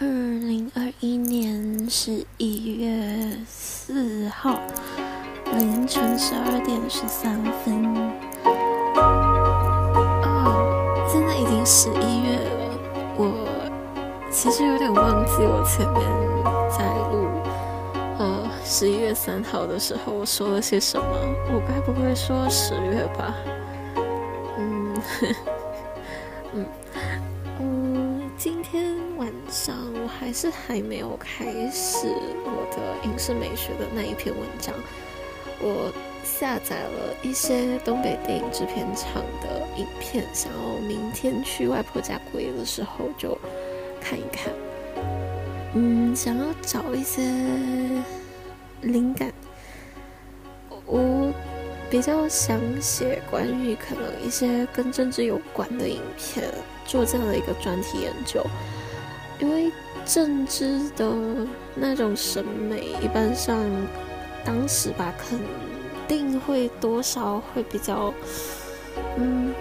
二零二一年十一月四号凌晨十二点十三分。哦，现在已经十一月了。我其实有点忘记我前面在录呃十一月三号的时候我说了些什么。我该不会说十月吧？嗯，嗯。今天晚上我还是还没有开始我的影视美学的那一篇文章。我下载了一些东北电影制片厂的影片，想要明天去外婆家过夜的时候就看一看。嗯，想要找一些灵感。我比较想写关于可能一些跟政治有关的影片。做这样的一个专题研究，因为政治的那种审美，一般上当时吧，肯定会多少会比较，嗯，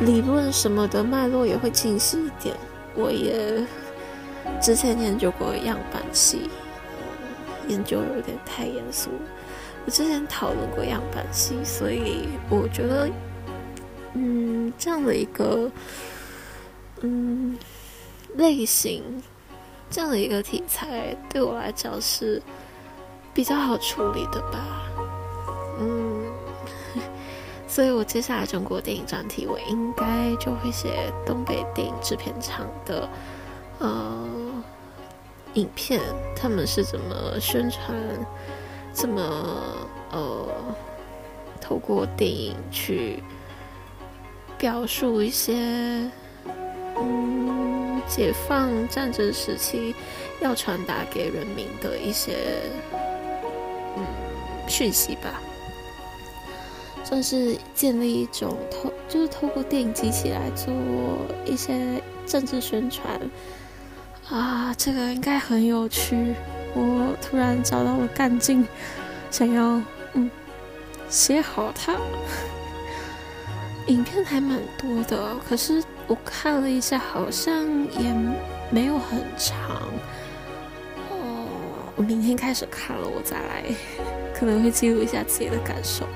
理论什么的脉络也会清晰一点。我也之前研究过样板戏，研究有点太严肃。我之前讨论过样板戏，所以我觉得，嗯，这样的一个。嗯，类型这样的一个题材对我来讲是比较好处理的吧。嗯，所以我接下来中国电影专题，我应该就会写东北电影制片厂的呃影片，他们是怎么宣传，怎么呃透过电影去表述一些。嗯，解放战争时期要传达给人民的一些嗯讯息吧，算是建立一种透，就是透过电影机器来做一些政治宣传啊，这个应该很有趣。我突然找到了干劲，想要嗯写好它。影片还蛮多的，可是我看了一下，好像也没有很长。哦，我明天开始看了，我再来，可能会记录一下自己的感受。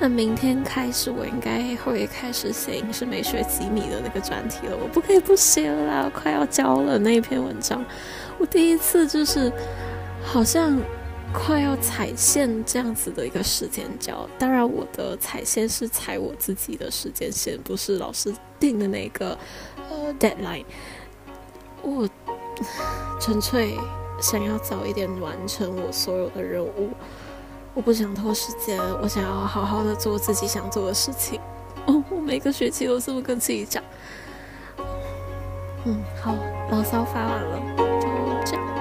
那明天开始，我应该会开始写影视美学几米的那个专题了。我不可以不写了，快要交了那一篇文章。我第一次就是好像。快要踩线这样子的一个时间交，当然我的踩线是踩我自己的时间线，不是老师定的那个呃 deadline。我纯粹想要早一点完成我所有的任务，我不想拖时间，我想要好好的做自己想做的事情。哦，我每个学期都这么跟自己讲。嗯，好，牢骚发完了。就这样